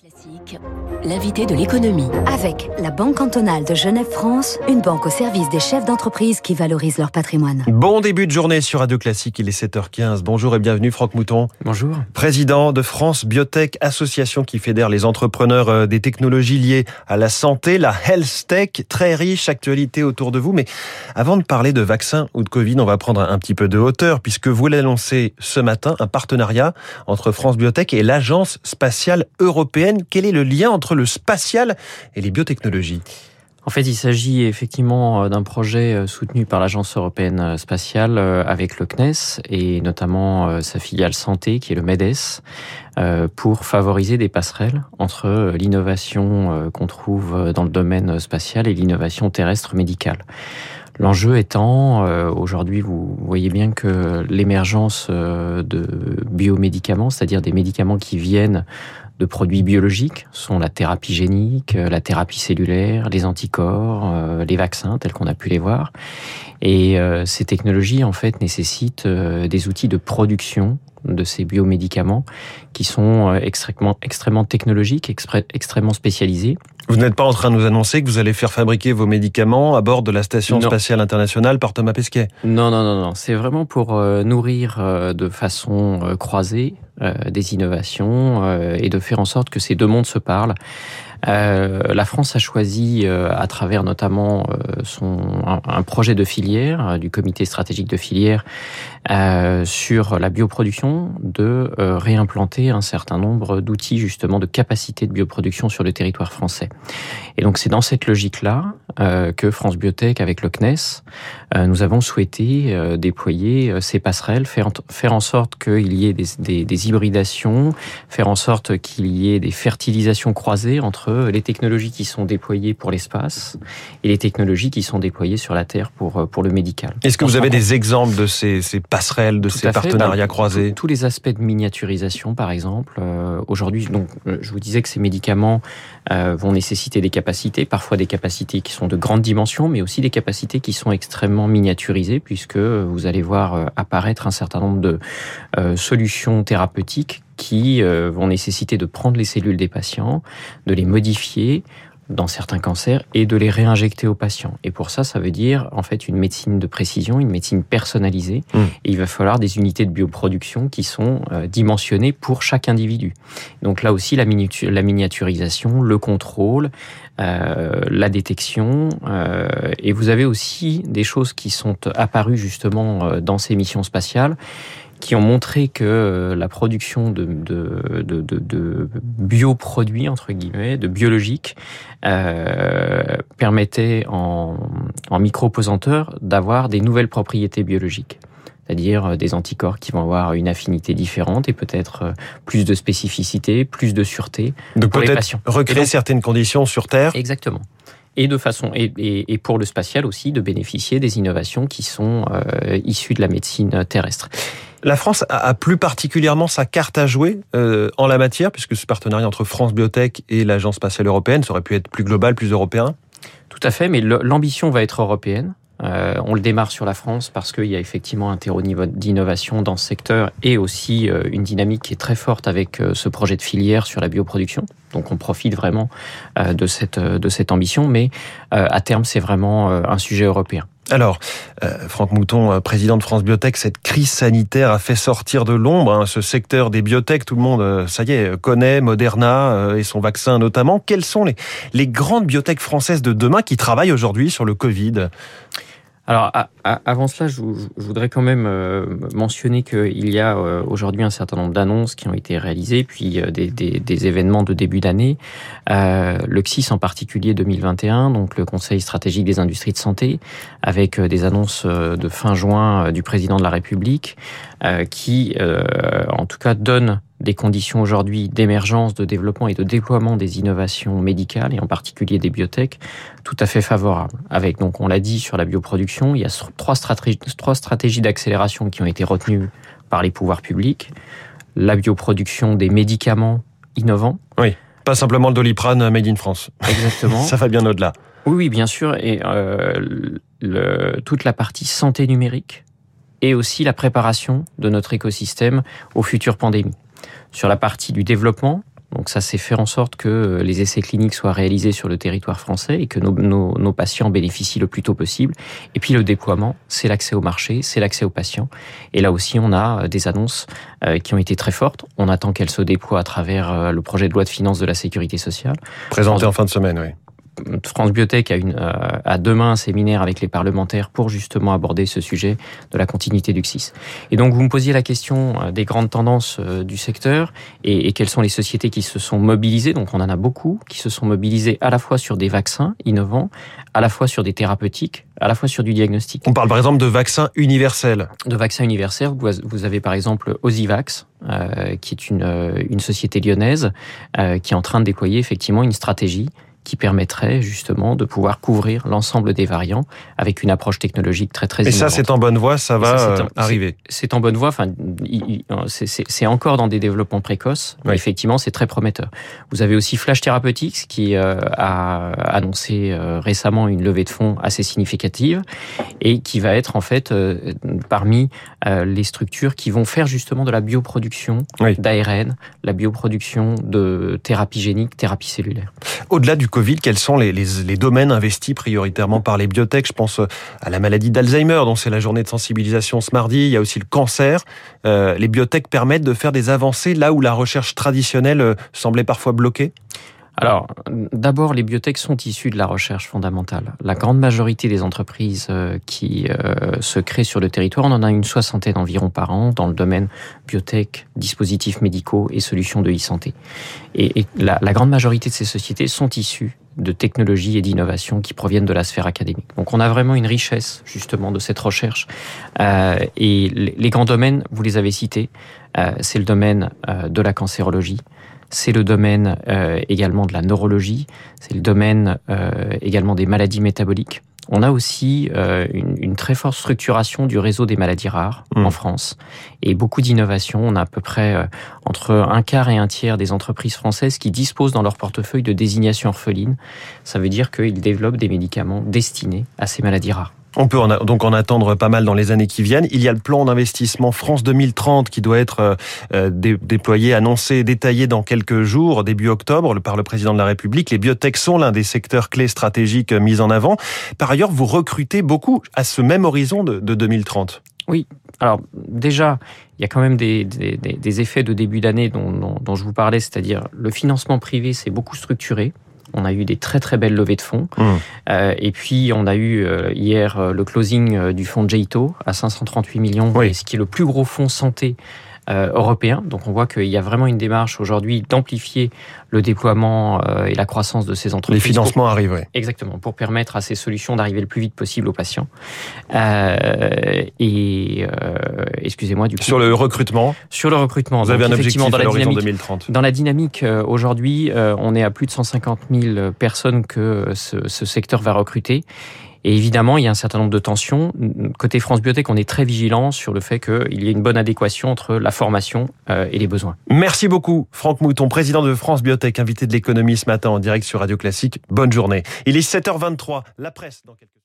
Classique, l'invité de l'économie. Avec la Banque cantonale de Genève-France, une banque au service des chefs d'entreprise qui valorisent leur patrimoine. Bon début de journée sur Radio Classique, il est 7h15. Bonjour et bienvenue Franck Mouton. Bonjour. Président de France Biotech, association qui fédère les entrepreneurs euh, des technologies liées à la santé, la health tech, très riche actualité autour de vous. Mais avant de parler de vaccins ou de Covid, on va prendre un petit peu de hauteur puisque vous l'annoncez ce matin, un partenariat entre France Biotech et l'Agence spatiale européenne quel est le lien entre le spatial et les biotechnologies en fait, il s'agit effectivement euh, d'un projet euh, soutenu par l'Agence européenne euh, spatiale avec le CNES et notamment sa filiale santé qui est le MEDES pour favoriser des passerelles entre l'innovation qu'on trouve dans le domaine spatial et l'innovation terrestre médicale. L'enjeu étant, aujourd'hui, vous voyez bien que l'émergence de biomédicaments, c'est-à-dire des médicaments qui viennent de produits biologiques sont la thérapie génique, euh, la thérapie cellulaire, les anticorps, euh, les vaccins tels qu'on a pu les voir. Et euh, ces technologies en fait nécessitent des outils de production de ces biomédicaments qui sont extrêmement, extrêmement technologiques, extrêmement spécialisés. Vous n'êtes pas en train de nous annoncer que vous allez faire fabriquer vos médicaments à bord de la Station spatiale internationale par Thomas Pesquet Non, non, non, non. C'est vraiment pour nourrir de façon croisée euh, des innovations euh, et de faire en sorte que ces deux mondes se parlent. Euh, la France a choisi, à travers notamment son, un, projet de filière, du comité stratégique de filière, sur la bioproduction, de réimplanter un certain nombre d'outils justement de capacité de bioproduction sur le territoire français. Et donc c'est dans cette logique-là que France Biotech, avec le CNES, nous avons souhaité déployer ces passerelles, faire, faire en sorte qu'il y ait des, des, des hybridation, faire en sorte qu'il y ait des fertilisations croisées entre les technologies qui sont déployées pour l'espace et les technologies qui sont déployées sur la Terre pour, pour le médical. Est-ce que vous avez des exemples de ces, ces passerelles, de ces partenariats bah, croisés Tous les aspects de miniaturisation, par exemple. Euh, aujourd'hui, donc, euh, je vous disais que ces médicaments euh, vont nécessiter des capacités, parfois des capacités qui sont de grande dimension, mais aussi des capacités qui sont extrêmement miniaturisées, puisque vous allez voir apparaître un certain nombre de solutions thérapeutiques qui euh, vont nécessiter de prendre les cellules des patients, de les modifier dans certains cancers et de les réinjecter aux patients. Et pour ça, ça veut dire en fait une médecine de précision, une médecine personnalisée. Mmh. Et il va falloir des unités de bioproduction qui sont euh, dimensionnées pour chaque individu. Donc là aussi, la, miniaturisation, le contrôle, euh, la détection. et vous avez aussi des choses qui sont apparues justement dans ces missions spatiales qui ont montré que euh, la production de, de, de, de, bioproduits, entre guillemets, de biologiques, euh, permettait en, en micropesanteur d'avoir des nouvelles propriétés biologiques c'est-à-dire euh, des anticorps qui vont avoir une affinité différente et peut-être euh, plus de spécificité, plus de sûreté donc patients. Recréer certaines conditions sur Terre. Exactement et de façon et, et, pour le spatial aussi de bénéficier des innovations qui sont euh, issues de la médecine terrestre. La France a plus particulièrement sa carte à jouer euh, en la matière, puisque ce partenariat entre France Biotech et l'Agence spatiale européenne, ça aurait pu être plus global, plus européen Tout à fait, mais l'ambition va être européenne. Euh, on le démarre sur la France parce qu'il y a effectivement un terreau d'innovation dans ce secteur et aussi euh, une dynamique qui est très forte avec euh, ce projet de filière sur la bioproduction. Donc on profite vraiment de cette de cette ambition, mais à terme c'est vraiment un sujet européen. Alors, Franck Mouton, président de France Biotech, cette crise sanitaire a fait sortir de l'ombre hein, ce secteur des biotech. Tout le monde, ça y est, connaît Moderna et son vaccin notamment. Quelles sont les, les grandes biotech françaises de demain qui travaillent aujourd'hui sur le Covid? Alors, avant cela, je, voudrais quand même euh, mentionner qu'il y a euh, aujourd'hui un certain nombre d'annonces qui ont été réalisées, puis euh, des, événements de début d'année. le CSIS en particulier 2021, donc le Conseil stratégique des industries de santé, avec des annonces de fin juin du président de la République, qui, en tout cas, donnent des conditions aujourd'hui d'émergence, de développement et de déploiement des innovations médicales et en particulier des biotech tout à fait favorables. Avec donc on l'a dit sur la bioproduction, il y a trois stratégies, trois stratégies d'accélération qui ont été retenues par les pouvoirs publics. La bioproduction des médicaments innovants. Oui, pas simplement le doliprane made in France. Exactement. Ça va bien au-delà. Oui, oui, bien sûr. Et euh, le, toute la partie santé numérique et aussi la préparation de notre écosystème aux futures pandémies sur la partie du développement, Donc ça, c'est faire en sorte que les essais cliniques soient réalisés sur le territoire français et que nos, nos, nos patients bénéficient le plus tôt possible. Et puis le déploiement, c'est l'accès au marché, c'est l'accès aux patients. Et là aussi, on a des annonces qui ont été très fortes. On attend qu'elles se déploient à travers le projet de loi de finances de la sécurité sociale. Présenté en fin de semaine, oui. France Biotech a, une, a demain un séminaire avec les parlementaires pour justement aborder ce sujet de la continuité du CSIS. Et donc vous me posiez la question des grandes tendances du secteur et, et, quelles sont les sociétés qui se sont mobilisées. Donc on en a beaucoup qui se sont mobilisées à la fois sur des vaccins innovants, à la fois sur des thérapeutiques, à la fois sur du diagnostic. On parle par exemple de vaccins universels. De vaccins universels. Vous avez par exemple Osivax, euh, qui est une, une société lyonnaise euh, qui est en train de déployer effectivement une stratégie qui permettrait justement de pouvoir couvrir l'ensemble des variants avec une approche technologique très très. Et ça, c'est en bonne voie, ça va ça, en, arriver. C'est en bonne voie. Enfin, c'est encore dans des développements précoces. Oui. Mais effectivement, c'est très prometteur. Vous avez aussi Flash Therapeutics qui euh, a annoncé euh, récemment une levée de fonds assez significative et qui va être en fait euh, parmi les structures qui vont faire justement de la bioproduction oui. d'ARN, la bioproduction de thérapie génique, thérapie cellulaire. Au-delà du Quels sont les, domaines investis prioritairement par les biotech Je pense à la maladie d'Alzheimer, dont c'est la journée de sensibilisation ce mardi. Il y a aussi le cancer. Euh, les biotech permettent de faire des avancées là où la recherche traditionnelle euh, semblait parfois bloquée alors, d'abord, les biotech sont issus de la recherche fondamentale. La grande majorité des entreprises qui se créent sur le territoire, on en a une soixantaine environ par an dans le domaine biotech, dispositifs médicaux et solutions de e-santé. Et, la, la grande majorité de ces sociétés sont issues de technologies et d'innovation qui proviennent de la sphère académique. Donc on a vraiment une richesse justement de cette recherche. Euh, et les grands domaines, vous les avez cités, euh, c'est le domaine euh, de la cancérologie, c'est le domaine également de la neurologie, c'est le domaine également des maladies métaboliques. On a aussi euh, une, une, très forte structuration du réseau des maladies rares mmh. en France et beaucoup d'innovations. On a à peu près euh, entre un quart et un tiers des entreprises françaises qui disposent dans leur portefeuille de désignation orpheline. Ça veut dire qu'ils développent des médicaments destinés à ces maladies rares. On peut donc en attendre pas mal dans les années qui viennent. Il y a le plan d'investissement France 2030 qui doit être euh, dé déployé, annoncé, détaillé dans quelques jours, début octobre, par le président de la République. Les biotech sont l'un des secteurs clés stratégiques mis en avant. Par ailleurs, vous recrutez beaucoup à ce même horizon de, de 2030. Oui. Alors déjà, il y a quand même des, effets de début d'année dont, dont je vous parlais, c'est-à-dire le financement privé s'est beaucoup structuré. On a eu des très très belles levées de fonds. Mmh. Euh, et puis on a eu euh, hier euh, le closing du fonds Jaito à 538 millions, oui. ce qui est le plus gros fonds santé européen. Donc on voit qu'il y a vraiment une démarche aujourd'hui d'amplifier le déploiement euh, et la croissance de ces entreprises. Les financements pour, arrivent, oui. Exactement, pour permettre à ces solutions d'arriver le plus vite possible aux patients. Euh, et excusez-moi du coup. Sur le recrutement Sur le recrutement. Vous avez un objectif dans à l'horizon 2030 Dans la dynamique, aujourd'hui, on est à plus de 150 000 personnes que ce, ce secteur va recruter. Et évidemment, il y a un certain nombre de tensions. Côté France Biotech, on est très vigilant sur le fait qu'il y ait une bonne adéquation entre la formation et les besoins. Merci beaucoup, Franck Mouton, président de France Biotech, invité de l'économie ce matin en direct sur Radio Classique. Bonne journée. Il est 7h23, la presse dans quelques